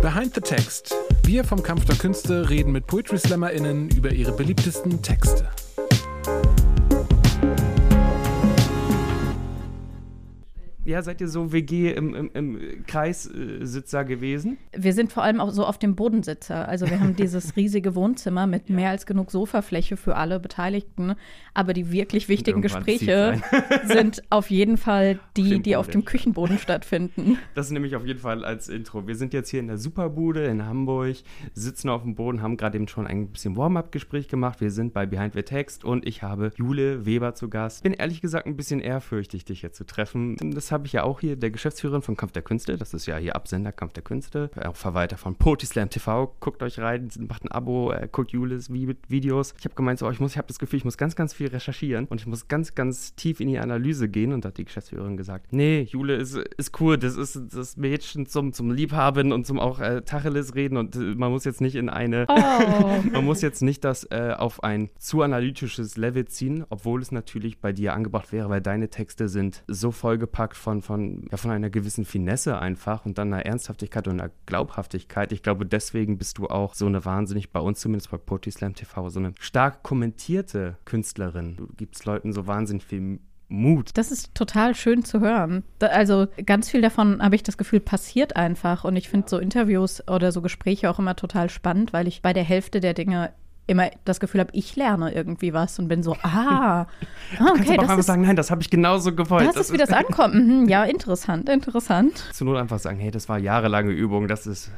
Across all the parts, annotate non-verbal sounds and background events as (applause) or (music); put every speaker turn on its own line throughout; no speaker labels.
Behind the Text. Wir vom Kampf der Künste reden mit Poetry SlammerInnen über ihre beliebtesten Texte.
Ja, seid ihr so WG im, im, im Kreissitzer gewesen?
Wir sind vor allem auch so auf dem Bodensitzer. Also wir haben (laughs) dieses riesige Wohnzimmer mit ja. mehr als genug Sofafläche für alle Beteiligten. Aber die wirklich wichtigen Gespräche (laughs) sind auf jeden Fall die, die auf dem Küchenboden (laughs) stattfinden.
Das ist nämlich auf jeden Fall als Intro. Wir sind jetzt hier in der Superbude in Hamburg, sitzen auf dem Boden, haben gerade eben schon ein bisschen Warm-up-Gespräch gemacht. Wir sind bei Behind the Text und ich habe Jule Weber zu Gast. Bin ehrlich gesagt ein bisschen ehrfürchtig, dich jetzt zu treffen. Das habe ich ja auch hier, der Geschäftsführerin von Kampf der Künste. Das ist ja hier Absender Kampf der Künste. Auch Verwalter von Potislam TV. Guckt euch rein, macht ein Abo, äh, guckt Jules Videos. Ich habe gemeint, so, ich, ich habe das Gefühl, ich muss ganz, ganz viel recherchieren und ich muss ganz, ganz tief in die Analyse gehen. Und da hat die Geschäftsführerin gesagt, nee, Jule ist, ist cool, das ist das Mädchen zum, zum Liebhaben und zum auch äh, Tacheles reden und äh, man muss jetzt nicht in eine, oh. (laughs) man muss jetzt nicht das äh, auf ein zu analytisches Level ziehen, obwohl es natürlich bei dir angebracht wäre, weil deine Texte sind so vollgepackt von von, von, ja, von einer gewissen Finesse einfach und dann einer Ernsthaftigkeit und einer Glaubhaftigkeit. Ich glaube, deswegen bist du auch so eine wahnsinnig, bei uns zumindest bei Poetry Slam TV, so eine stark kommentierte Künstlerin. Du gibst Leuten so wahnsinnig viel Mut.
Das ist total schön zu hören. also ganz viel davon habe ich das Gefühl passiert einfach und ich finde so Interviews oder so Gespräche auch immer total spannend, weil ich bei der Hälfte der Dinge immer das Gefühl habe, ich lerne irgendwie was und bin so, (laughs) ah,
ah okay. Du kannst das sagen, nein, das habe ich genauso gewollt.
Das, das ist, wie das ankommt. Mhm, ja, interessant, interessant.
Zu Not einfach sagen, hey, das war jahrelange Übung, das ist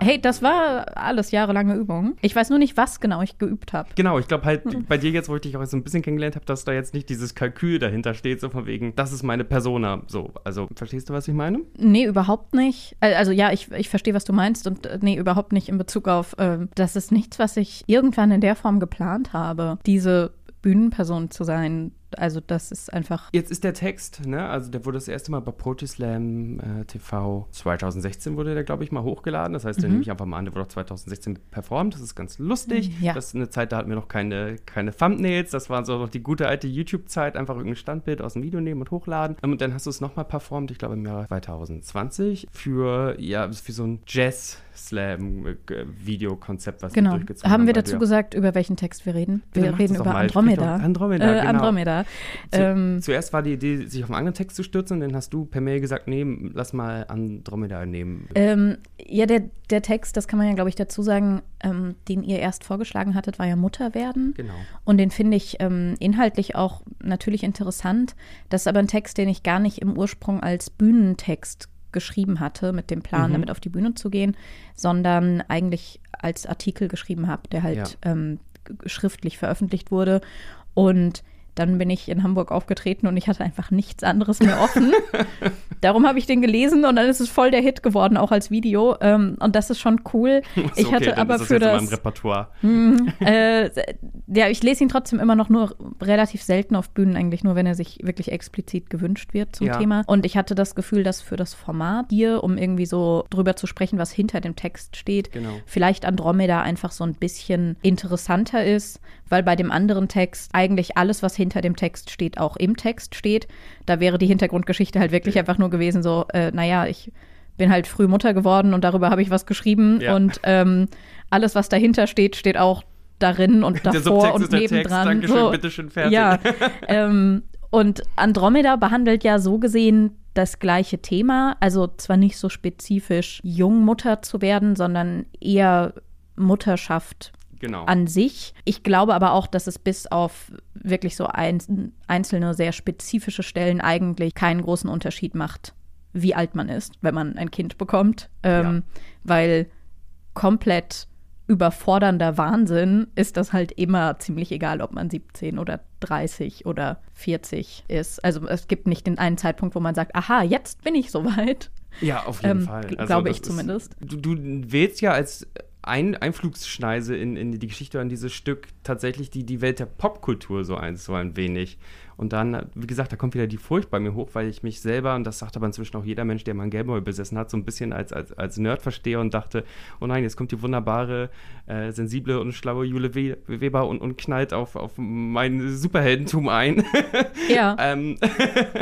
Hey, das war alles jahrelange Übung. Ich weiß nur nicht, was genau ich geübt habe.
Genau, ich glaube halt hm. bei dir jetzt, wo ich dich auch so ein bisschen kennengelernt habe, dass da jetzt nicht dieses Kalkül dahinter steht, so von wegen, das ist meine Persona. So, also verstehst du, was ich meine?
Nee, überhaupt nicht. Also ja, ich, ich verstehe, was du meinst und äh, nee, überhaupt nicht in Bezug auf, äh, das ist nichts, was ich irgendwann in der Form geplant habe. Diese Bühnenperson zu sein, also das ist einfach.
Jetzt ist der Text, ne? Also der wurde das erste Mal bei Protislam äh, TV 2016 wurde der, glaube ich, mal hochgeladen. Das heißt, mhm. den nehme ich einfach mal an, der wurde auch 2016 performt. Das ist ganz lustig. Ja. Das ist eine Zeit, da hatten wir noch keine, keine Thumbnails. Das war so noch die gute alte YouTube-Zeit. Einfach irgendein Standbild aus dem Video nehmen und hochladen. Und dann hast du es nochmal performt, ich glaube im Jahr 2020, für, ja, für so ein Jazz- Slam-Videokonzept, was
genau. durchgezogen haben. Haben wir dazu gesagt, über welchen Text wir reden? Wir reden über Andromeda.
Andromeda,
äh, genau. Andromeda.
Zu, ähm, zuerst war die Idee, sich auf einen anderen Text zu stürzen, dann hast du per Mail gesagt, nee, lass mal Andromeda nehmen.
Ähm, ja, der, der Text, das kann man ja, glaube ich, dazu sagen, ähm, den ihr erst vorgeschlagen hattet, war ja Mutter werden.
Genau.
Und den finde ich ähm, inhaltlich auch natürlich interessant. Das ist aber ein Text, den ich gar nicht im Ursprung als Bühnentext geschrieben hatte, mit dem Plan, mhm. damit auf die Bühne zu gehen, sondern eigentlich als Artikel geschrieben habe, der halt ja. ähm, schriftlich veröffentlicht wurde. Und dann bin ich in Hamburg aufgetreten und ich hatte einfach nichts anderes mehr offen. (laughs) Darum habe ich den gelesen und dann ist es voll der Hit geworden, auch als Video. Ähm, und das ist schon cool. (laughs)
Ist ich hatte aber das für das. Repertoire.
Mh, (laughs) äh, ja, ich lese ihn trotzdem immer noch nur relativ selten auf Bühnen, eigentlich nur, wenn er sich wirklich explizit gewünscht wird zum ja. Thema. Und ich hatte das Gefühl, dass für das Format hier, um irgendwie so drüber zu sprechen, was hinter dem Text steht,
genau.
vielleicht Andromeda einfach so ein bisschen interessanter ist, weil bei dem anderen Text eigentlich alles, was hinter dem Text steht, auch im Text steht. Da wäre die Hintergrundgeschichte halt wirklich ja. einfach nur gewesen, so, äh, naja, ich bin halt früh Mutter geworden und darüber habe ich was geschrieben ja. und ähm, alles, was dahinter steht, steht auch darin und davor und nebendran.
Dankeschön, so, bitteschön, fertig.
Ja, (laughs) ähm, und Andromeda behandelt ja so gesehen das gleiche Thema, also zwar nicht so spezifisch Jungmutter zu werden, sondern eher Mutterschaft
genau.
an sich. Ich glaube aber auch, dass es bis auf wirklich so ein, einzelne sehr spezifische Stellen eigentlich keinen großen Unterschied macht, wie alt man ist, wenn man ein Kind bekommt. Ähm, ja. Weil komplett überfordernder Wahnsinn ist das halt immer ziemlich egal, ob man 17 oder 30 oder 40 ist. Also es gibt nicht den einen Zeitpunkt, wo man sagt, aha, jetzt bin ich soweit.
Ja, auf jeden ähm, Fall.
Also glaube ich zumindest.
Ist, du, du wählst ja als ein Einflugsschneise in, in die Geschichte an dieses Stück tatsächlich die, die Welt der Popkultur so ein, so ein wenig. Und dann, wie gesagt, da kommt wieder die Furcht bei mir hoch, weil ich mich selber, und das sagt aber inzwischen auch jeder Mensch, der mal einen Gameboy besessen hat, so ein bisschen als, als, als Nerd verstehe und dachte, oh nein, jetzt kommt die wunderbare, äh, sensible und schlaue Jule Weber und, und knallt auf, auf mein Superheldentum ein. (laughs)
Ja.
ähm,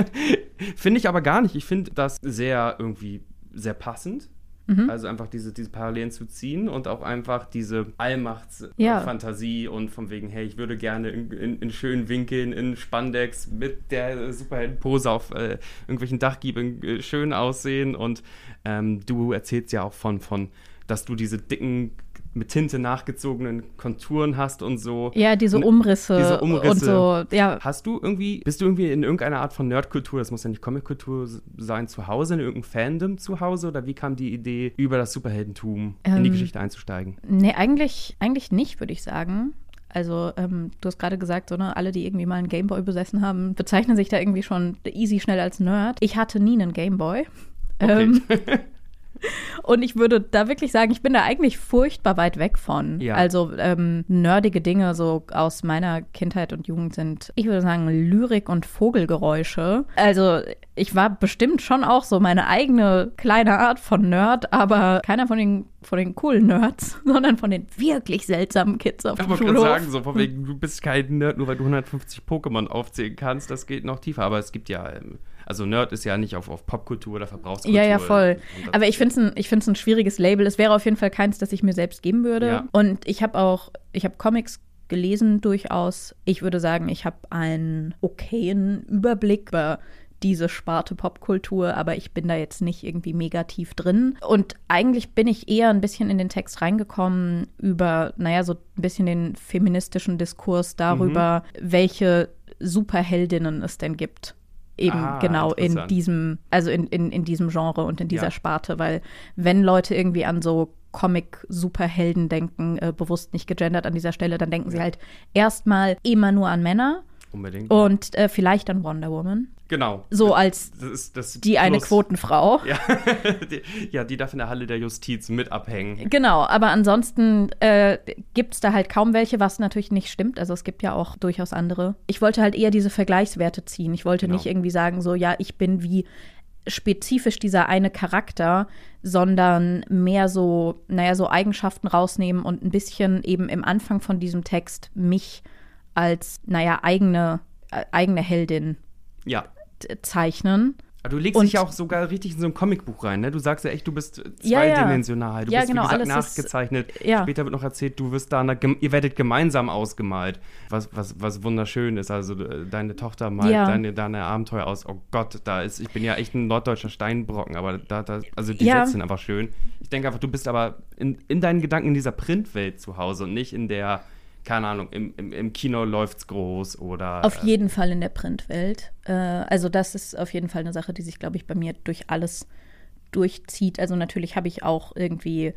(laughs) finde ich aber gar nicht. Ich finde das sehr irgendwie sehr passend Mhm. Also einfach diese, diese Parallelen zu ziehen und auch einfach diese Allmachtsfantasie ja. und von wegen, hey, ich würde gerne in, in, in schönen Winkeln, in Spandex mit der Superheldenpose auf äh, irgendwelchen Dachgiebeln äh, schön aussehen und ähm, du erzählst ja auch von, von, dass du diese dicken mit Tinte nachgezogenen Konturen hast und so.
Ja, diese Umrisse,
diese Umrisse.
und so. Ja.
Hast du irgendwie, bist du irgendwie in irgendeiner Art von Nerdkultur, das muss ja nicht Comickultur sein, zu Hause, in irgendeinem Fandom zu Hause? Oder wie kam die Idee, über das Superheldentum ähm, in die ähm, Geschichte einzusteigen?
Nee, eigentlich, eigentlich nicht, würde ich sagen. Also, ähm, du hast gerade gesagt, so, ne, alle, die irgendwie mal einen Gameboy besessen haben, bezeichnen sich da irgendwie schon easy schnell als Nerd. Ich hatte nie einen Gameboy. Okay. Ähm, (laughs) Und ich würde da wirklich sagen, ich bin da eigentlich furchtbar weit weg von. Ja. Also ähm, nerdige Dinge so aus meiner Kindheit und Jugend sind, ich würde sagen, Lyrik und Vogelgeräusche. Also ich war bestimmt schon auch so meine eigene kleine Art von Nerd, aber keiner von den von den coolen Nerds, (laughs) sondern von den wirklich seltsamen Kids auf dem Schulhof. Ich wollte
sagen, so von wegen, du bist kein Nerd, nur weil du 150 Pokémon aufzählen kannst, das geht noch tiefer. Aber es gibt ja ähm, also Nerd ist ja nicht auf, auf Popkultur oder Verbrauchskultur.
Ja, ja, voll. Aber ich finde es ein, ein schwieriges Label. Es wäre auf jeden Fall keins, das ich mir selbst geben würde. Ja. Und ich habe auch, ich habe Comics gelesen durchaus. Ich würde sagen, ich habe einen okayen Überblick über diese Sparte Popkultur, aber ich bin da jetzt nicht irgendwie mega tief drin. Und eigentlich bin ich eher ein bisschen in den Text reingekommen über, naja, so ein bisschen den feministischen Diskurs darüber, mhm. welche Superheldinnen es denn gibt eben ah, genau in diesem, also in, in, in diesem Genre und in dieser ja. Sparte, weil wenn Leute irgendwie an so Comic-Superhelden denken, äh, bewusst nicht gegendert an dieser Stelle, dann denken ja. sie halt erstmal immer nur an Männer. Unbedingt. Und äh, vielleicht an Wonder Woman.
Genau.
So als das ist, das die eine Quotenfrau. (laughs)
Ja. die, ja, die darf in der Halle der Justiz mit abhängen.
Genau, aber ansonsten äh, gibt es da halt kaum welche, was natürlich nicht stimmt. Also es gibt ja auch durchaus andere. Ich wollte halt eher diese Vergleichswerte ziehen. Ich wollte genau. nicht irgendwie sagen, so, ja, ich bin wie spezifisch dieser eine Charakter, sondern mehr so, naja, so Eigenschaften rausnehmen und ein bisschen eben im Anfang von diesem Text mich als, naja, eigene, äh, eigene Heldin
ja.
zeichnen.
Aber du legst und, dich ja auch sogar richtig in so ein Comicbuch rein, ne? Du sagst ja echt, du bist zweidimensional. Ja, du
ja,
bist,
genau,
wie gesagt, nachgezeichnet.
Ist, ja.
Später wird noch erzählt, du wirst da, ihr werdet gemeinsam ausgemalt. Was, was, was wunderschön ist. Also äh, deine Tochter malt ja. deine, deine Abenteuer aus. Oh Gott, da ist, ich bin ja echt ein norddeutscher Steinbrocken, aber da, da also die Sätze sind einfach schön. Ich denke einfach, du bist aber in, in deinen Gedanken in dieser Printwelt zu Hause und nicht in der keine Ahnung, im, im, im Kino läuft's groß oder.
Auf äh, jeden Fall in der Printwelt. Äh, also, das ist auf jeden Fall eine Sache, die sich, glaube ich, bei mir durch alles durchzieht. Also, natürlich habe ich auch irgendwie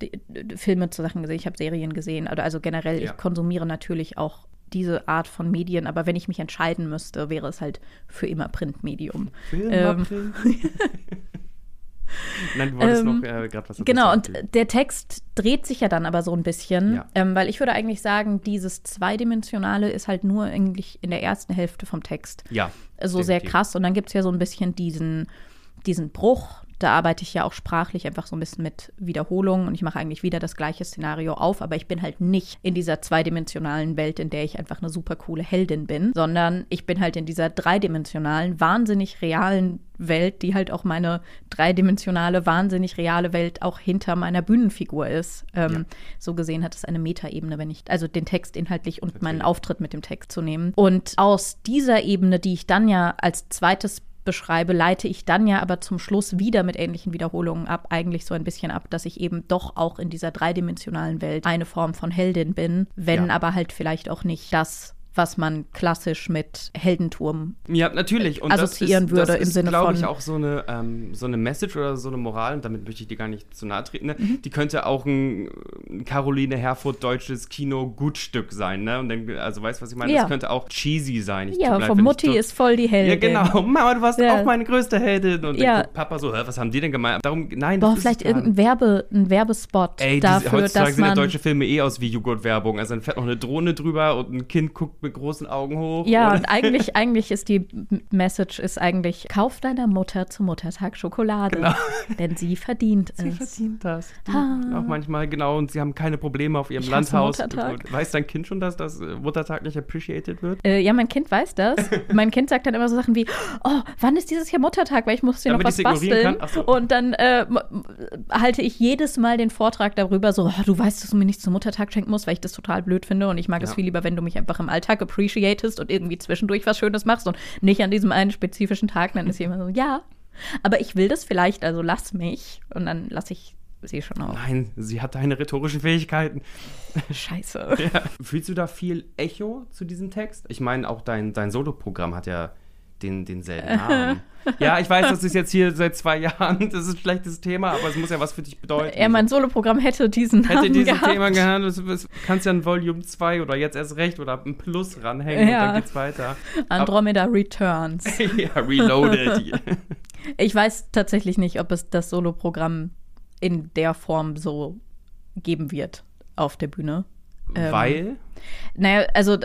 die, die Filme zu Sachen gesehen, ich habe Serien gesehen. Oder also generell, ja. ich konsumiere natürlich auch diese Art von Medien, aber wenn ich mich entscheiden müsste, wäre es halt für immer Printmedium. Film, ähm, (laughs) (laughs) (laughs) Nein, du wolltest ähm, noch äh, gerade was Genau, und der Text dreht sich ja dann aber so ein bisschen, ja. ähm, weil ich würde eigentlich sagen, dieses Zweidimensionale ist halt nur eigentlich in der ersten Hälfte vom Text.
Ja.
So definitiv. sehr krass. Und dann gibt es ja so ein bisschen diesen, diesen Bruch da arbeite ich ja auch sprachlich einfach so ein bisschen mit Wiederholungen und ich mache eigentlich wieder das gleiche Szenario auf, aber ich bin halt nicht in dieser zweidimensionalen Welt, in der ich einfach eine super coole Heldin bin, sondern ich bin halt in dieser dreidimensionalen, wahnsinnig realen Welt, die halt auch meine dreidimensionale, wahnsinnig reale Welt auch hinter meiner Bühnenfigur ist. Ähm, ja. So gesehen hat es eine Metaebene, wenn ich, also den Text inhaltlich und meinen Auftritt mit dem Text zu nehmen. Und aus dieser Ebene, die ich dann ja als zweites beschreibe, leite ich dann ja aber zum Schluss wieder mit ähnlichen Wiederholungen ab, eigentlich so ein bisschen ab, dass ich eben doch auch in dieser dreidimensionalen Welt eine Form von Heldin bin, wenn ja. aber halt vielleicht auch nicht das was man klassisch mit Heldenturm
ja, natürlich. Und
assoziieren
das
ist, würde
das
im Sinne
von.
glaube
ich, auch so eine, ähm, so eine Message oder so eine Moral, und damit möchte ich dir gar nicht zu nahe treten, ne? mhm. die könnte auch ein, ein Caroline Herfurth deutsches Kino-Gutstück sein, ne? Und dann, also weißt du, was ich meine? Ja. Das könnte auch cheesy sein. Ich
ja, von Mutti ist voll die Heldin.
Ja, genau. (laughs) Mama, du warst ja. auch meine größte Heldin. Und ja. Papa so, was haben die denn gemeint? Darum, nein,
Boah, vielleicht irgendein Werbe, ein Werbespot
Ey,
dafür,
heutzutage
dass
sehen
man
ja deutsche Filme eh aus wie Joghurt-Werbung. Also dann fährt noch eine Drohne drüber und ein Kind guckt mit großen Augen hoch.
Ja, und, und eigentlich, eigentlich ist die Message ist eigentlich, kauf deiner Mutter zum Muttertag Schokolade. Genau. (laughs) Denn sie verdient
sie es. Sie verdient das. Ah. Auch manchmal, genau, und sie haben keine Probleme auf ihrem ich Landhaus. Weiß dein Kind schon, dass das äh, Muttertag nicht appreciated wird?
Äh, ja, mein Kind weiß das. (laughs) mein Kind sagt dann immer so Sachen wie, oh, wann ist dieses Jahr Muttertag? Weil ich muss dir noch was basteln. So. Und dann äh, halte ich jedes Mal den Vortrag darüber, so, oh, du weißt, dass du mir nichts zum Muttertag schenken musst, weil ich das total blöd finde und ich mag ja. es viel lieber, wenn du mich einfach im Alltag appreciatest und irgendwie zwischendurch was Schönes machst und nicht an diesem einen spezifischen Tag. Dann ist jemand so, ja, aber ich will das vielleicht, also lass mich. Und dann lasse ich sie schon auch.
Nein, sie hat deine rhetorischen Fähigkeiten.
Scheiße. (laughs)
Ja. Fühlst du da viel Echo zu diesem Text? Ich meine, auch dein, dein Solo-Programm hat ja den, denselben Namen. (laughs) ja, ich weiß, das ist jetzt hier seit zwei Jahren, (laughs) das ist ein schlechtes Thema, aber es muss ja was für dich bedeuten.
Ja, mein Soloprogramm hätte diesen Namen
Hätte dieses gehabt. Thema gehabt, du kannst ja ein Volume 2 oder jetzt erst recht oder ein Plus ranhängen ja. und dann geht's weiter.
Andromeda aber, Returns. (laughs)
ja, Reloaded.
ich weiß tatsächlich nicht, ob es das Soloprogramm in der Form so geben wird auf der Bühne.
Weil? Ähm,
naja, also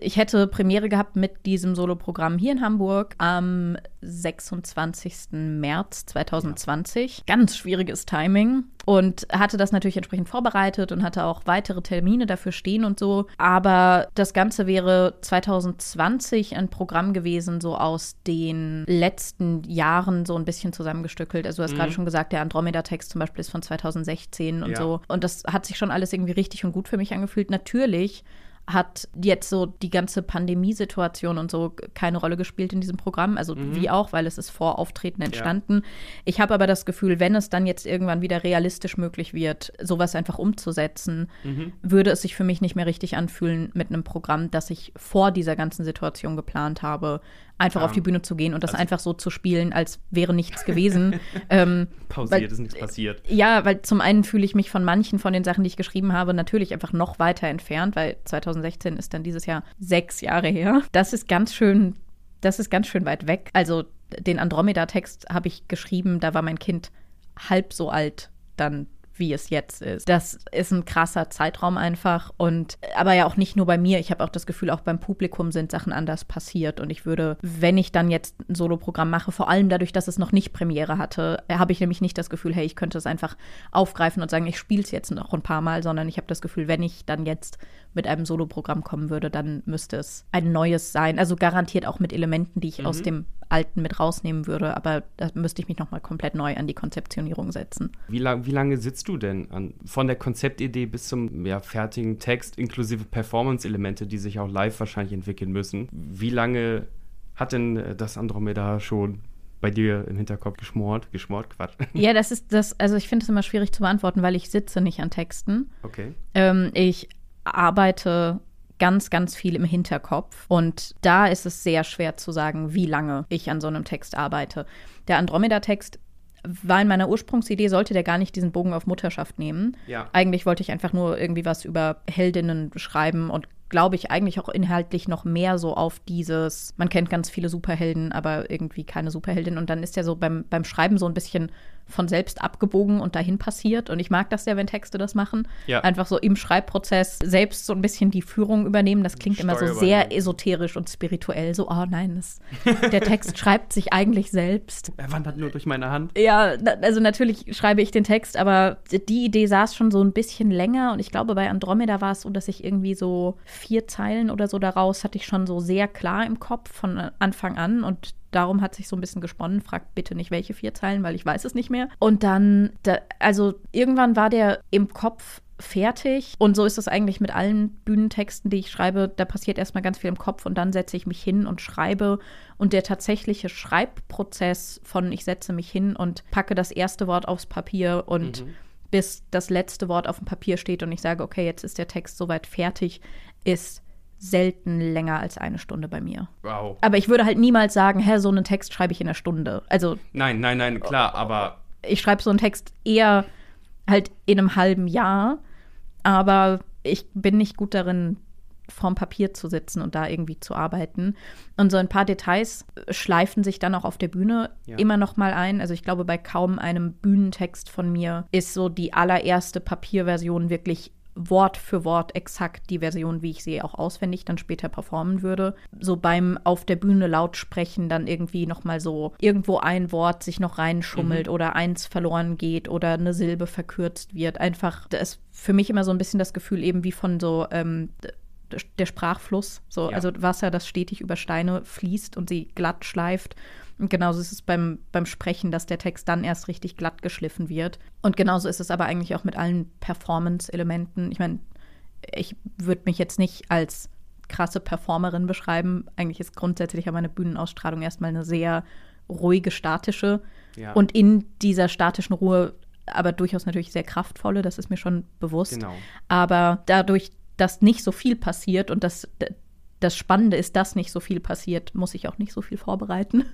ich hätte Premiere gehabt mit diesem Soloprogramm hier in Hamburg am 26. März 2020. Ja. Ganz schwieriges Timing und hatte das natürlich entsprechend vorbereitet und hatte auch weitere Termine dafür stehen und so. Aber das Ganze wäre 2020 ein Programm gewesen, so aus den letzten Jahren so ein bisschen zusammengestückelt. Also du hast mhm. gerade schon gesagt, der Andromeda-Text zum Beispiel ist von 2016 und ja. so. Und das hat sich schon alles irgendwie richtig und gut für mich angefühlt. Natürlich hat jetzt so die ganze Pandemiesituation und so keine Rolle gespielt in diesem Programm. Also mhm. wie auch, weil es ist vor Auftreten entstanden. Ja. Ich habe aber das Gefühl, wenn es dann jetzt irgendwann wieder realistisch möglich wird, sowas einfach umzusetzen, mhm. würde es sich für mich nicht mehr richtig anfühlen mit einem Programm, das ich vor dieser ganzen Situation geplant habe, einfach ja. auf die Bühne zu gehen und das also, einfach so zu spielen, als wäre nichts gewesen. (laughs) ähm,
Pausiert weil, ist nichts passiert.
Ja, weil zum einen fühle ich mich von manchen von den Sachen, die ich geschrieben habe, natürlich einfach noch weiter entfernt, weil 2016 ist dann dieses Jahr sechs Jahre her. Das ist ganz schön, das ist ganz schön weit weg. Also den Andromeda-Text habe ich geschrieben, da war mein Kind halb so alt dann wie es jetzt ist. Das ist ein krasser Zeitraum einfach und aber ja auch nicht nur bei mir. Ich habe auch das Gefühl, auch beim Publikum sind Sachen anders passiert und ich würde, wenn ich dann jetzt ein Soloprogramm mache, vor allem dadurch, dass es noch nicht Premiere hatte, habe ich nämlich nicht das Gefühl, hey, ich könnte es einfach aufgreifen und sagen, ich spiele es jetzt noch ein paar Mal, sondern ich habe das Gefühl, wenn ich dann jetzt mit einem Soloprogramm kommen würde, dann müsste es ein neues sein. Also garantiert auch mit Elementen, die ich mhm. aus dem alten mit rausnehmen würde, aber da müsste ich mich nochmal komplett neu an die Konzeptionierung setzen.
Wie, lang, wie lange sitzt du denn an, von der Konzeptidee bis zum ja, fertigen Text inklusive Performance-Elemente, die sich auch live wahrscheinlich entwickeln müssen? Wie lange hat denn das Andromeda schon bei dir im Hinterkopf geschmort? Geschmort, Quatsch. (laughs)
Ja, das ist das, also ich finde es immer schwierig zu beantworten, weil ich sitze nicht an Texten.
Okay.
Ähm, ich arbeite ganz, ganz viel im Hinterkopf. Und da ist es sehr schwer zu sagen, wie lange ich an so einem Text arbeite. Der Andromeda-Text war in meiner Ursprungsidee, sollte der gar nicht diesen Bogen auf Mutterschaft nehmen.
Ja.
Eigentlich wollte ich einfach nur irgendwie was über Heldinnen schreiben und glaube ich, eigentlich auch inhaltlich noch mehr so auf dieses, man kennt ganz viele Superhelden, aber irgendwie keine Superheldin. Und dann ist ja so beim, beim Schreiben so ein bisschen von selbst abgebogen und dahin passiert. Und ich mag das ja, wenn Texte das machen.
Ja.
Einfach so im Schreibprozess selbst so ein bisschen die Führung übernehmen. Das klingt immer so sehr esoterisch und spirituell. So, oh nein, das, der Text (laughs) schreibt sich eigentlich selbst.
Er wandert nur durch meine Hand.
Ja, also natürlich schreibe ich den Text, aber die Idee saß schon so ein bisschen länger. Und ich glaube, bei Andromeda war es so, dass ich irgendwie so vier Zeilen oder so daraus hatte ich schon so sehr klar im Kopf von Anfang an. Und darum hat sich so ein bisschen gesponnen. Fragt bitte nicht, welche vier Zeilen, weil ich weiß es nicht mehr. Und dann, da, also irgendwann war der im Kopf fertig. Und so ist es eigentlich mit allen Bühnentexten, die ich schreibe. Da passiert erstmal ganz viel im Kopf und dann setze ich mich hin und schreibe. Und der tatsächliche Schreibprozess von ich setze mich hin und packe das erste Wort aufs Papier und mhm. bis das letzte Wort auf dem Papier steht und ich sage, okay, jetzt ist der Text soweit fertig, ist selten länger als eine Stunde bei mir.
Wow.
Aber ich würde halt niemals sagen, hä, so einen Text schreibe ich in einer Stunde. Also.
Nein, nein, nein, klar, aber.
Ich schreibe so einen Text eher halt in einem halben Jahr, aber ich bin nicht gut darin, vorm Papier zu sitzen und da irgendwie zu arbeiten. Und so ein paar Details schleifen sich dann auch auf der Bühne ja. immer noch mal ein. Also ich glaube, bei kaum einem Bühnentext von mir ist so die allererste Papierversion wirklich Wort für Wort exakt die Version, wie ich sie auch auswendig dann später performen würde. So beim auf der Bühne laut sprechen dann irgendwie noch mal so irgendwo ein Wort sich noch reinschummelt mhm. oder eins verloren geht oder eine Silbe verkürzt wird. Einfach, da ist für mich immer so ein bisschen das Gefühl eben wie von so ähm, der Sprachfluss, so, ja. also Wasser, das stetig über Steine fließt und sie glatt schleift. Und genauso ist es beim, beim Sprechen, dass der Text dann erst richtig glatt geschliffen wird. Und genauso ist es aber eigentlich auch mit allen Performance-Elementen. Ich meine, ich würde mich jetzt nicht als krasse Performerin beschreiben. Eigentlich ist grundsätzlich aber eine Bühnenausstrahlung erstmal eine sehr ruhige, statische. Ja. Und in dieser statischen Ruhe aber durchaus natürlich sehr kraftvolle, das ist mir schon bewusst. Genau. Aber dadurch, dass nicht so viel passiert und dass das Spannende ist, dass nicht so viel passiert, muss ich auch nicht so viel vorbereiten.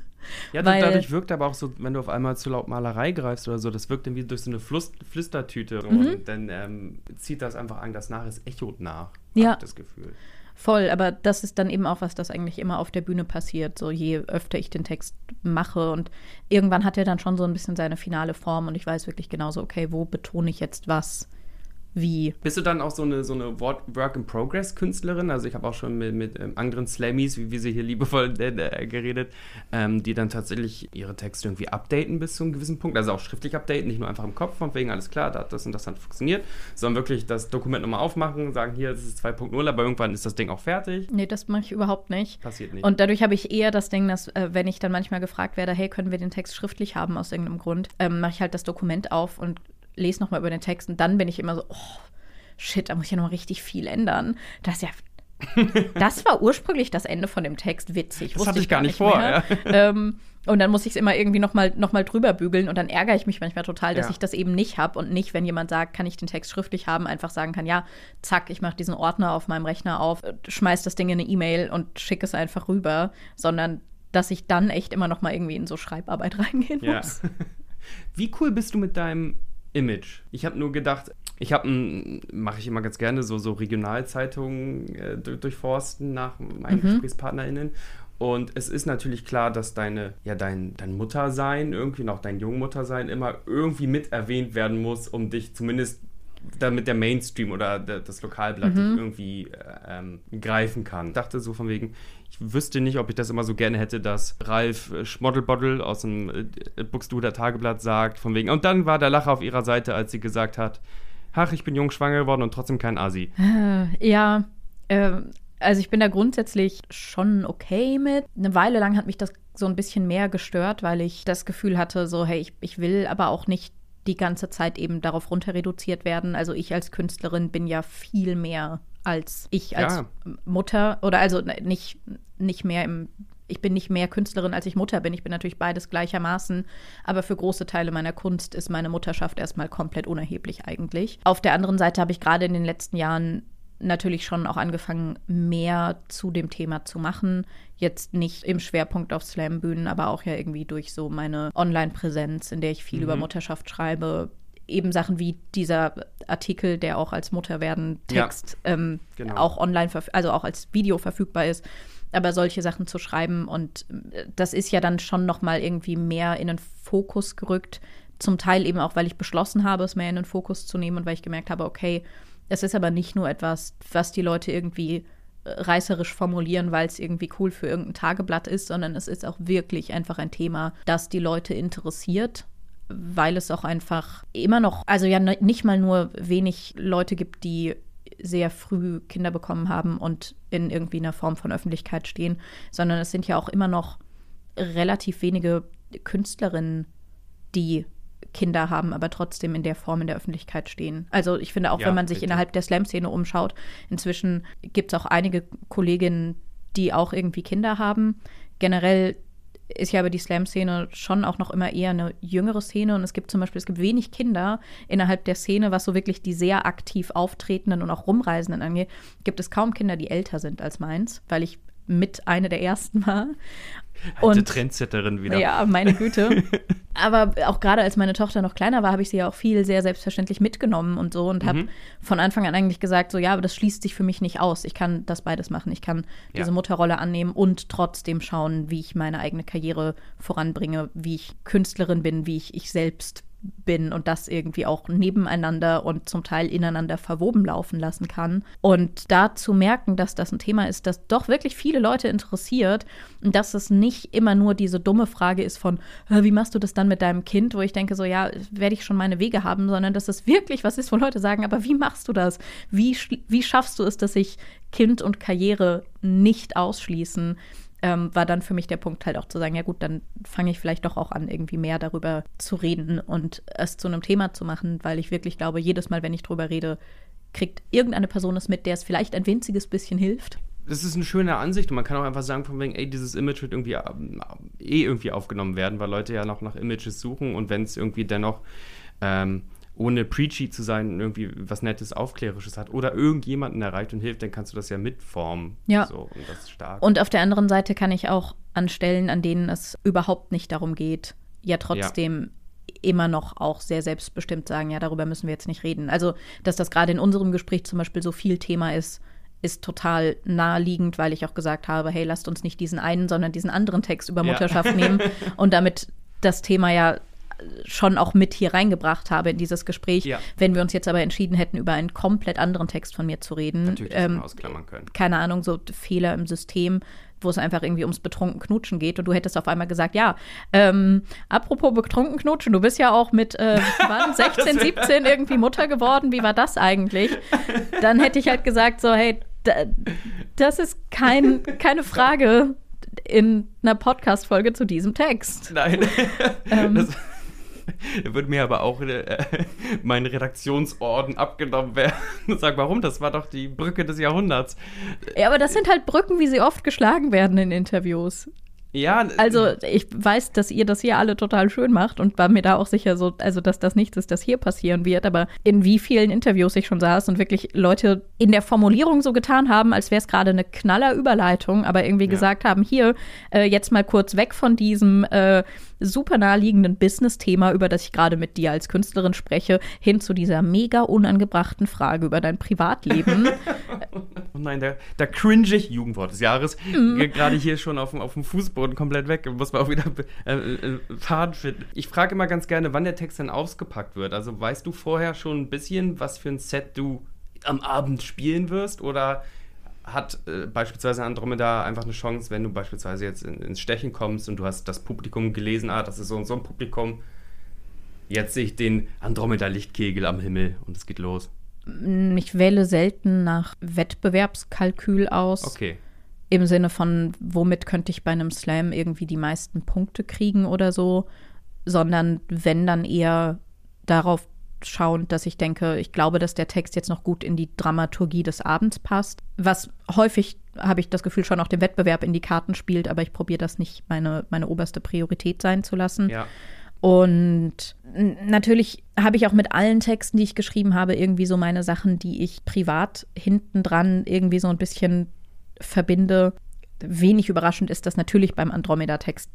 Ja, weil, dadurch wirkt aber auch so, wenn du auf einmal zu laut Malerei greifst oder so, das wirkt irgendwie durch so eine Flus Flüstertüte mhm. und dann ähm, zieht das einfach an, das nach, es echot nach,
ja.
das Gefühl.
Voll, aber das ist dann eben auch was, das eigentlich immer auf der Bühne passiert, so je öfter ich den Text mache und irgendwann hat er dann schon so ein bisschen seine finale Form und ich weiß wirklich genauso, okay, wo betone ich jetzt was? Wie.
Bist du dann auch so eine, so eine Work-in-Progress-Künstlerin? Also ich habe auch schon mit, mit ähm, anderen Slammies, wie wir sie hier liebevoll (laughs) äh, geredet, ähm, die dann tatsächlich ihre Texte irgendwie updaten bis zu einem gewissen Punkt. Also auch schriftlich updaten, nicht nur einfach im Kopf, von wegen alles klar, da hat das und das hat funktioniert, sondern wirklich das Dokument nochmal aufmachen, sagen, hier, das ist 2.0, aber irgendwann ist das Ding auch fertig.
Nee, das mache ich überhaupt nicht.
Passiert nicht.
Und dadurch habe ich eher das Ding, dass, äh, wenn ich dann manchmal gefragt werde, hey, können wir den Text schriftlich haben aus irgendeinem Grund, ähm, mache ich halt das Dokument auf und lese nochmal über den Text und dann bin ich immer so, oh, shit, da muss ich ja noch richtig viel ändern. Das ist ja (laughs) das war ursprünglich das Ende von dem Text. Witzig.
Das hatte ich gar nicht vor. Ja.
Ähm, und dann muss ich es immer irgendwie nochmal noch mal drüber bügeln und dann ärgere ich mich manchmal total, dass ja. ich das eben nicht habe und nicht, wenn jemand sagt, kann ich den Text schriftlich haben, einfach sagen kann, ja, zack, ich mache diesen Ordner auf meinem Rechner auf, schmeiß das Ding in eine E-Mail und schicke es einfach rüber, sondern dass ich dann echt immer nochmal irgendwie in so Schreibarbeit (laughs) reingehen muss. Ja. (laughs)
Wie cool bist du mit deinem Image. Ich habe nur gedacht, ich habe, mache ich immer ganz gerne, so, so Regionalzeitungen äh, durchforsten nach meinen mhm. GesprächspartnerInnen. Und es ist natürlich klar, dass deine, ja, dein, dein Muttersein, irgendwie noch dein Jungmuttersein immer irgendwie mit erwähnt werden muss, um dich zumindest damit der Mainstream oder das Lokalblatt mhm. irgendwie äh, ähm, greifen kann. Ich dachte so von wegen, wüsste nicht, ob ich das immer so gerne hätte, dass Ralf Schmoddelbottel aus dem äh, Buxtehuder Tageblatt sagt, von wegen, und dann war der Lacher auf ihrer Seite, als sie gesagt hat, ach, ich bin jung schwanger geworden und trotzdem kein Asi.
Äh, ja, äh, also ich bin da grundsätzlich schon okay mit. Eine Weile lang hat mich das so ein bisschen mehr gestört, weil ich das Gefühl hatte, so, hey, ich, ich will aber auch nicht die ganze Zeit eben darauf runter reduziert werden. Also ich als Künstlerin bin ja viel mehr als ich als ja. Mutter oder also nicht, nicht mehr im ich bin nicht mehr Künstlerin, als ich Mutter bin. Ich bin natürlich beides gleichermaßen. Aber für große Teile meiner Kunst ist meine Mutterschaft erstmal komplett unerheblich eigentlich. Auf der anderen Seite habe ich gerade in den letzten Jahren natürlich schon auch angefangen, mehr zu dem Thema zu machen. Jetzt nicht im Schwerpunkt auf Slam-Bühnen, aber auch ja irgendwie durch so meine Online-Präsenz, in der ich viel mhm. über Mutterschaft schreibe. Eben Sachen wie dieser Artikel, der auch als Mutterwerden-Text ja, ähm, genau. auch online, also auch als Video verfügbar ist. Aber solche Sachen zu schreiben und äh, das ist ja dann schon noch mal irgendwie mehr in den Fokus gerückt. Zum Teil eben auch, weil ich beschlossen habe, es mehr in den Fokus zu nehmen und weil ich gemerkt habe, okay, es ist aber nicht nur etwas, was die Leute irgendwie äh, reißerisch formulieren, weil es irgendwie cool für irgendein Tageblatt ist, sondern es ist auch wirklich einfach ein Thema, das die Leute interessiert, weil es auch einfach immer noch, also ja nicht mal nur wenig Leute gibt, die sehr früh Kinder bekommen haben und in irgendwie einer Form von Öffentlichkeit stehen, sondern es sind ja auch immer noch relativ wenige Künstlerinnen, die Kinder haben, aber trotzdem in der Form in der Öffentlichkeit stehen. Also ich finde auch, ja, wenn man sich bitte. innerhalb der Slam-Szene umschaut, inzwischen gibt es auch einige Kolleginnen, die auch irgendwie Kinder haben. Generell ist ja aber die Slam-Szene schon auch noch immer eher eine jüngere Szene. Und es gibt zum Beispiel, es gibt wenig Kinder innerhalb der Szene, was so wirklich die sehr aktiv auftretenden und auch rumreisenden angeht, gibt es kaum Kinder, die älter sind als meins, weil ich mit einer der ersten war.
Und, Trendsetterin wieder.
Ja, meine Güte. (laughs) Aber auch gerade als meine Tochter noch kleiner war, habe ich sie ja auch viel sehr selbstverständlich mitgenommen und so und mhm. habe von Anfang an eigentlich gesagt, so ja, aber das schließt sich für mich nicht aus. Ich kann das beides machen. Ich kann ja. diese Mutterrolle annehmen und trotzdem schauen, wie ich meine eigene Karriere voranbringe, wie ich Künstlerin bin, wie ich ich selbst bin und das irgendwie auch nebeneinander und zum Teil ineinander verwoben laufen lassen kann. Und da zu merken, dass das ein Thema ist, das doch wirklich viele Leute interessiert und dass es nicht immer nur diese dumme Frage ist von, wie machst du das dann mit deinem Kind, wo ich denke, so ja, werde ich schon meine Wege haben, sondern dass es wirklich was ist, wo Leute sagen, aber wie machst du das? Wie, wie schaffst du es, dass sich Kind und Karriere nicht ausschließen? Ähm, war dann für mich der Punkt halt auch zu sagen, ja gut, dann fange ich vielleicht doch auch an, irgendwie mehr darüber zu reden und es zu einem Thema zu machen, weil ich wirklich glaube, jedes Mal, wenn ich drüber rede, kriegt irgendeine Person es mit, der es vielleicht ein winziges bisschen hilft.
Das ist eine schöne Ansicht und man kann auch einfach sagen, von wegen, ey, dieses Image wird irgendwie äh, eh irgendwie aufgenommen werden, weil Leute ja noch nach Images suchen und wenn es irgendwie dennoch ähm, ohne preachy zu sein, irgendwie was Nettes, Aufklärisches hat oder irgendjemanden erreicht und hilft, dann kannst du das ja mitformen.
Ja.
So, und das ist stark.
Und auf der anderen Seite kann ich auch an Stellen, an denen es überhaupt nicht darum geht, ja trotzdem ja. immer noch auch sehr selbstbestimmt sagen, ja, darüber müssen wir jetzt nicht reden. Also, dass das gerade in unserem Gespräch zum Beispiel so viel Thema ist, ist total naheliegend, weil ich auch gesagt habe, hey, lasst uns nicht diesen einen, sondern diesen anderen Text über Mutterschaft ja. (laughs) nehmen und damit das Thema ja schon auch mit hier reingebracht habe in dieses Gespräch. Ja. Wenn wir uns jetzt aber entschieden hätten, über einen komplett anderen Text von mir zu reden,
Natürlich ähm, ausklammern können.
keine Ahnung, so Fehler im System, wo es einfach irgendwie ums betrunken Knutschen geht und du hättest auf einmal gesagt, ja, ähm, apropos betrunken Knutschen, du bist ja auch mit äh, wann, (laughs) 16, 17 irgendwie Mutter geworden, wie war das eigentlich? Dann hätte ich halt gesagt so, hey, das ist kein, keine Frage in einer Podcast-Folge zu diesem Text.
Nein. ähm, das (laughs) wird mir aber auch äh, (laughs) mein Redaktionsorden abgenommen werden (laughs) und sagen, warum? Das war doch die Brücke des Jahrhunderts.
Ja, aber das sind halt Brücken, wie sie oft geschlagen werden in Interviews.
Ja.
Also ich weiß, dass ihr das hier alle total schön macht und war mir da auch sicher so, also dass das nichts ist, das hier passieren wird. Aber in wie vielen Interviews ich schon saß und wirklich Leute in der Formulierung so getan haben, als wäre es gerade eine knaller Überleitung, aber irgendwie ja. gesagt haben, hier äh, jetzt mal kurz weg von diesem äh, super naheliegenden Business-Thema, über das ich gerade mit dir als Künstlerin spreche, hin zu dieser mega unangebrachten Frage über dein Privatleben. (laughs)
oh nein, da, da cringe ich, Jugendwort des Jahres, mm. gerade hier schon auf, auf dem Fußboden komplett weg, muss man auch wieder äh, äh, Faden finden. Ich frage immer ganz gerne, wann der Text dann ausgepackt wird. Also weißt du vorher schon ein bisschen, was für ein Set du am Abend spielen wirst oder hat äh, beispielsweise Andromeda einfach eine Chance, wenn du beispielsweise jetzt in, ins Stechen kommst und du hast das Publikum gelesen, ah, das ist so und so ein Publikum. Jetzt sehe ich den Andromeda-Lichtkegel am Himmel und es geht los.
Ich wähle selten nach Wettbewerbskalkül aus.
Okay.
Im Sinne von, womit könnte ich bei einem Slam irgendwie die meisten Punkte kriegen oder so, sondern wenn dann eher darauf schauend, dass ich denke, ich glaube, dass der Text jetzt noch gut in die Dramaturgie des Abends passt. Was häufig, habe ich das Gefühl, schon auch dem Wettbewerb in die Karten spielt, aber ich probiere das nicht meine, meine oberste Priorität sein zu lassen.
Ja.
Und natürlich habe ich auch mit allen Texten, die ich geschrieben habe, irgendwie so meine Sachen, die ich privat hinten dran irgendwie so ein bisschen verbinde. Wenig überraschend ist das natürlich beim Andromeda-Text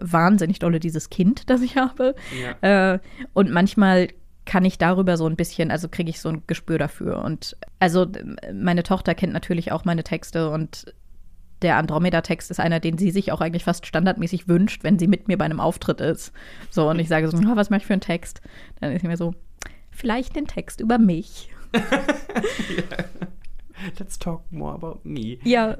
wahnsinnig dolle dieses Kind, das ich habe. Ja. Äh, und manchmal kann ich darüber so ein bisschen, also kriege ich so ein Gespür dafür. Und also meine Tochter kennt natürlich auch meine Texte und der Andromeda-Text ist einer, den sie sich auch eigentlich fast standardmäßig wünscht, wenn sie mit mir bei einem Auftritt ist. So, und ich sage so, oh, was mache ich für einen Text? Dann ist sie mir so, vielleicht den Text über mich.
yeah. (laughs) Let's talk more about me.
Ja,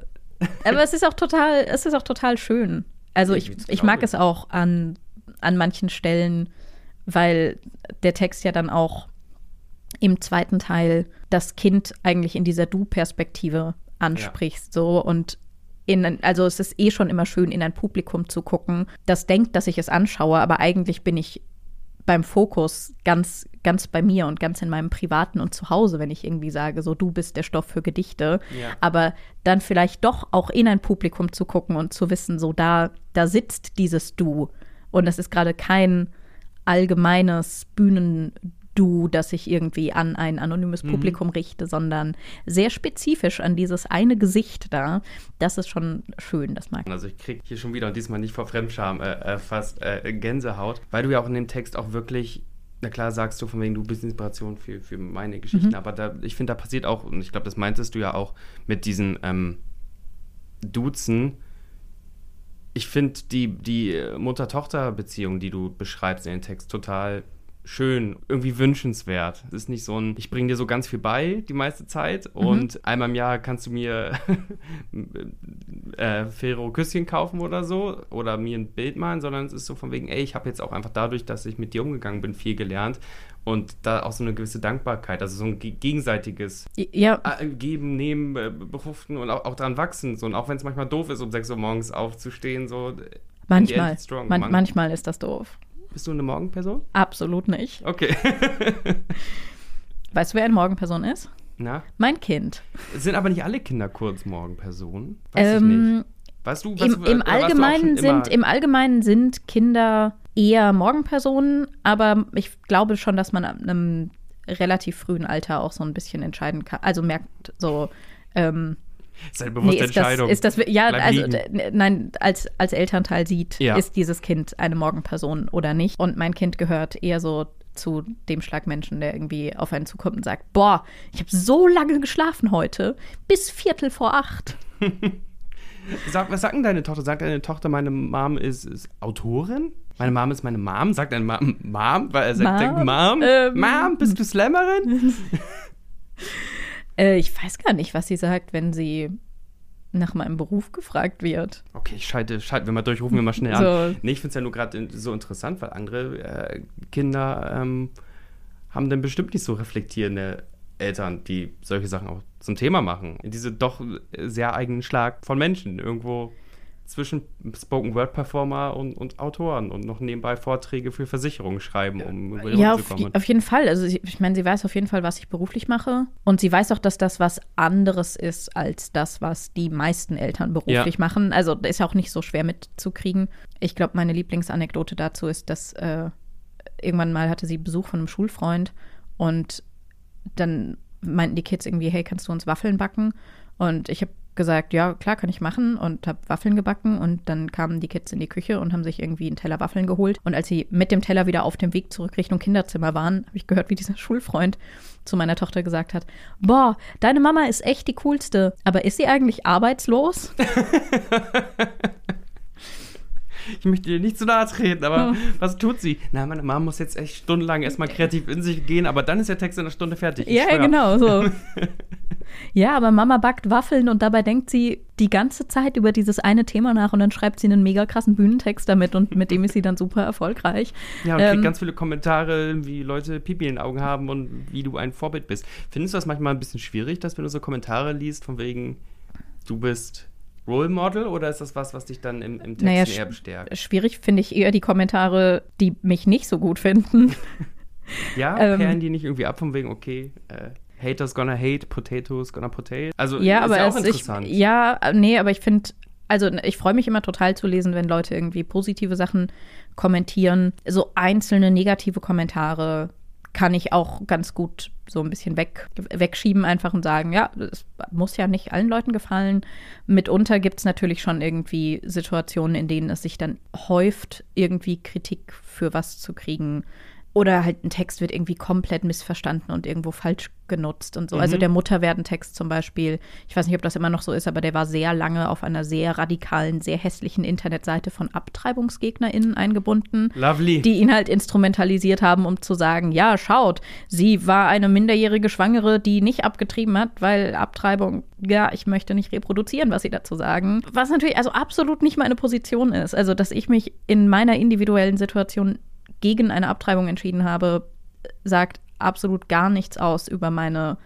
aber es ist auch total, es ist auch total schön. Also ich, ich mag es auch an, an manchen Stellen, weil der Text ja dann auch im zweiten Teil das Kind eigentlich in dieser Du-Perspektive anspricht. Ja. So und in, also es ist eh schon immer schön, in ein Publikum zu gucken, das denkt, dass ich es anschaue, aber eigentlich bin ich beim Fokus ganz, ganz bei mir und ganz in meinem Privaten und zu Hause, wenn ich irgendwie sage, so du bist der Stoff für Gedichte. Ja. Aber dann vielleicht doch auch in ein Publikum zu gucken und zu wissen, so da, da sitzt dieses Du. Und es ist gerade kein allgemeines Bühnendu, das ich irgendwie an ein anonymes mhm. Publikum richte, sondern sehr spezifisch an dieses eine Gesicht da. Das ist schon schön, das mag ich.
Also ich kriege hier schon wieder und diesmal nicht vor Fremdscham äh, äh, fast äh, Gänsehaut, weil du ja auch in dem Text auch wirklich na klar sagst du von wegen, du bist Inspiration für, für meine Geschichten, mhm. aber da, ich finde, da passiert auch, und ich glaube, das meintest du ja auch mit diesen ähm, Duzen, ich finde die, die Mutter-Tochter-Beziehung, die du beschreibst in dem Text, total schön, irgendwie wünschenswert. Es ist nicht so ein, ich bringe dir so ganz viel bei die meiste Zeit
Mhm.
und einmal im Jahr kannst du mir (laughs) äh, Ferro Küsschen kaufen oder so oder mir ein Bild malen, sondern es ist so von wegen, ey, ich habe jetzt auch einfach dadurch, dass ich mit dir umgegangen bin, viel gelernt und da auch so eine gewisse Dankbarkeit, also so ein ge- gegenseitiges
Ja,
äh, Geben, Nehmen, äh, Befruchten und auch, auch dran wachsen. So, und auch wenn es manchmal doof ist, um 6 Uhr morgens aufzustehen, so. äh,
manchmal.
strong,
Man,
Mann.
manchmal ist das doof.
Bist du eine Morgenperson?
Absolut nicht.
Okay. (laughs)
Weißt du, wer eine Morgenperson ist?
Na?
Mein Kind.
Sind aber nicht alle Kinder kurz Morgenpersonen? Weiß ich
Ähm,
nicht. Weißt du, was,
Im,
oder
im,
du auch
Allgemeinen sind, Im Allgemeinen sind Kinder eher Morgenpersonen, aber ich glaube schon, dass man ab einem relativ frühen Alter auch so ein bisschen entscheiden kann. Also merkt so, ähm,
ist eine
nee,
bewusste
ist das,
Entscheidung.
ist das, ja,
Bleib
also,
liegen.
nein, als, als Elternteil sieht,
Ja.
ist dieses Kind eine Morgenperson oder nicht. Und mein Kind gehört eher so zu dem Schlagmenschen, der irgendwie auf einen zukommt und sagt, boah, ich habe so lange geschlafen heute, bis Viertel vor acht. (laughs)
Sag, was sagt denn deine Tochter? Sagt deine Tochter, meine Mom ist, ist Autorin? Meine Mom ist meine Mom? Sagt deine Mom Mom? Weil er sagt,
Mom?
denkt, Mom?
Ähm.
Mom, bist du Slammerin? (laughs)
Äh, ich weiß gar nicht, was sie sagt, wenn sie nach meinem Beruf gefragt wird.
Okay, ich schalte, schalten wir mal durch, rufen wir mal schnell (laughs)
So.
an. Nee, ich finde es ja nur gerade so interessant, weil andere äh, Kinder ähm, haben dann bestimmt nicht so reflektierende Eltern, die solche Sachen auch zum Thema machen. Diese doch sehr eigenen Schlag von Menschen irgendwo zwischen Spoken-Word-Performer und, und Autoren und noch nebenbei Vorträge für Versicherungen schreiben, um über die
Ja, auf,
zu kommen.
auf jeden Fall. Also sie, ich meine, sie weiß auf jeden Fall, was ich beruflich mache. Und sie weiß auch, dass das was anderes ist als das, was die meisten Eltern beruflich
Ja.
machen. Also ist ja auch nicht so schwer mitzukriegen. Ich glaube, meine Lieblingsanekdote dazu ist, dass äh, irgendwann mal hatte sie Besuch von einem Schulfreund und dann meinten die Kids irgendwie, hey, kannst du uns Waffeln backen? Und ich habe gesagt, ja, klar, kann ich machen und habe Waffeln gebacken und dann kamen die Kids in die Küche und haben sich irgendwie einen Teller Waffeln geholt und als sie mit dem Teller wieder auf dem Weg zurück Richtung Kinderzimmer waren, habe ich gehört, wie dieser (laughs) Schulfreund zu meiner Tochter gesagt hat, boah, deine Mama ist echt die coolste, aber ist sie eigentlich arbeitslos? (laughs)
Ich möchte dir nicht zu nahe treten, aber
Hm.
was tut sie? Na, meine Mama muss jetzt echt stundenlang erstmal kreativ in sich gehen, aber dann ist der Text in einer Stunde fertig.
Ja, genau, so. (laughs) ja, aber Mama backt Waffeln und dabei denkt sie die ganze Zeit über dieses eine Thema nach und dann schreibt sie einen mega krassen Bühnentext damit und mit dem ist sie dann super erfolgreich.
Ja, und
Ähm,
kriegt ganz viele Kommentare, wie Leute Pipi in den Augen haben und wie du ein Vorbild bist. Findest du das manchmal ein bisschen schwierig, dass wenn du so Kommentare liest, von wegen, du bist Role Model oder ist das was, was dich dann im, im Text
Naja,
eher bestärkt?
Schwierig finde ich eher die Kommentare, die mich nicht so gut finden. (laughs)
Ja,
ähm,
die nicht irgendwie ab von wegen, okay, äh, Haters gonna hate, Potatoes gonna potato. Also
ja,
ist
aber
ja auch
es, ich,
interessant.
ja, nee, aber ich finde, also ich freue mich immer total zu lesen, wenn Leute irgendwie positive Sachen kommentieren. So einzelne negative Kommentare kann ich auch ganz gut so ein bisschen weg, wegschieben einfach und sagen, ja, es muss ja nicht allen Leuten gefallen. Mitunter gibt es natürlich schon irgendwie Situationen, in denen es sich dann häuft, irgendwie Kritik für was zu kriegen. Oder halt ein Text wird irgendwie komplett missverstanden und irgendwo falsch genutzt und so. Also
Mhm.
der Mutterwerden-Text zum Beispiel, ich weiß nicht, ob das immer noch so ist, aber der war sehr lange auf einer sehr radikalen, sehr hässlichen Internetseite von AbtreibungsgegnerInnen eingebunden
Lovely.
die ihn halt instrumentalisiert haben, um zu sagen, ja, schaut, sie war eine minderjährige Schwangere, die nicht abgetrieben hat, weil Abtreibung, ja, ich möchte nicht reproduzieren, was sie dazu sagen. Was natürlich also absolut nicht meine Position ist. Also, dass ich mich in meiner individuellen Situation gegen eine Abtreibung entschieden habe, sagt absolut gar nichts aus über meine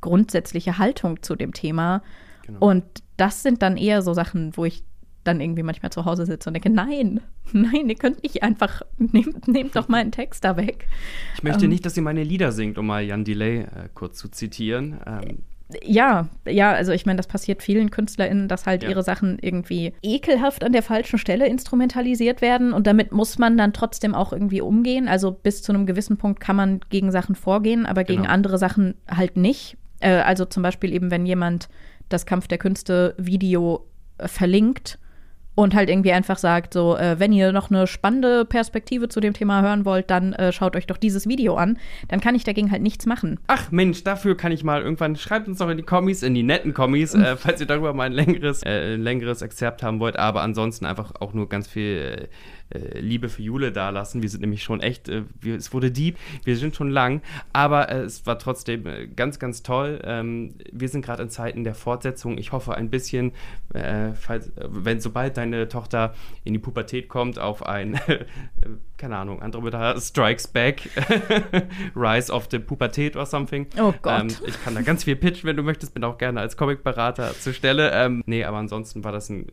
grundsätzliche Haltung zu dem Thema.
Genau.
Und das sind dann eher so Sachen, wo ich dann irgendwie manchmal zu Hause sitze und denke, nein, (laughs) nein, ihr könnt nicht einfach, nehmt, nehmt doch meinen Text da weg.
Ich möchte
ähm,
nicht, dass sie meine Lieder singt, um mal Jan Delay äh, kurz zu zitieren. Ähm,
Ja, ja, also ich meine, das passiert vielen KünstlerInnen, dass halt
Ja.
ihre Sachen irgendwie ekelhaft an der falschen Stelle instrumentalisiert werden und damit muss man dann trotzdem auch irgendwie umgehen. Also bis zu einem gewissen Punkt kann man gegen Sachen vorgehen, aber gegen
Genau.
andere Sachen halt nicht. Äh, also zum Beispiel eben, wenn jemand das Kampf der Künste Video verlinkt und halt irgendwie einfach sagt, so, äh, wenn ihr noch eine spannende Perspektive zu dem Thema hören wollt, dann äh, schaut euch doch dieses Video an. Dann kann ich dagegen halt nichts machen.
Ach Mensch, dafür kann ich mal irgendwann, schreibt uns doch in die Kommis, in die netten Kommis, äh, falls ihr darüber mal ein längeres, äh, ein längeres Exzerpt haben wollt, aber ansonsten einfach auch nur ganz viel äh, Liebe für Jule dalassen. Wir sind nämlich schon echt, äh, wir, es wurde deep, wir sind schon lang, aber äh, es war trotzdem äh, ganz, ganz toll. Ähm, wir sind gerade in Zeiten der Fortsetzung. Ich hoffe ein bisschen, äh, falls, wenn sobald deine Tochter in die Pubertät kommt, auf ein, (laughs) keine Ahnung, Andromeda Strikes Back, (laughs) Rise of the Pubertät or something.
Oh Gott.
Ähm, ich kann da ganz viel pitchen, wenn du möchtest, bin auch gerne als Comicberater zur Stelle. Ähm, nee, aber ansonsten war das ein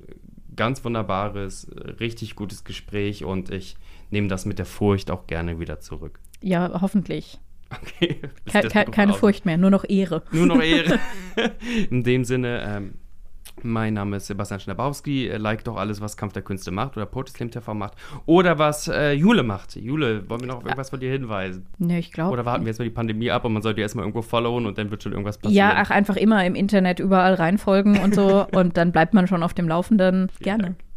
ganz wunderbares, richtig gutes Gespräch und ich nehme das mit der Furcht auch gerne wieder zurück.
Ja, hoffentlich.
Okay. (laughs)
Ke ke keine Furcht mehr, nur noch Ehre.
Nur noch (laughs) Ehre. (laughs) In dem Sinne, ähm, mein Name ist Sebastian Schnabowski. Like doch alles, was Kampf der Künste macht oder Poetry Slam TV macht. Oder was äh, Jule macht. Jule, wollen wir noch auf irgendwas von dir hinweisen?
Ne, ich glaube.
Oder warten wir jetzt mal die Pandemie ab und man sollte erstmal irgendwo followen und dann wird schon irgendwas passieren?
Ja, ach, einfach immer im Internet überall reinfolgen und so (laughs) und dann bleibt man schon auf dem Laufenden. Gerne.
Dank.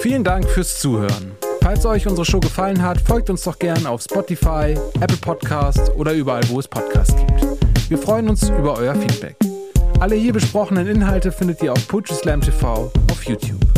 Vielen Dank fürs Zuhören. Falls euch unsere Show gefallen hat, folgt uns doch gern auf Spotify, Apple Podcasts oder überall, wo es Podcasts gibt. Wir freuen uns über euer Feedback. Alle hier besprochenen Inhalte findet ihr auf Poetry Slam TV auf YouTube.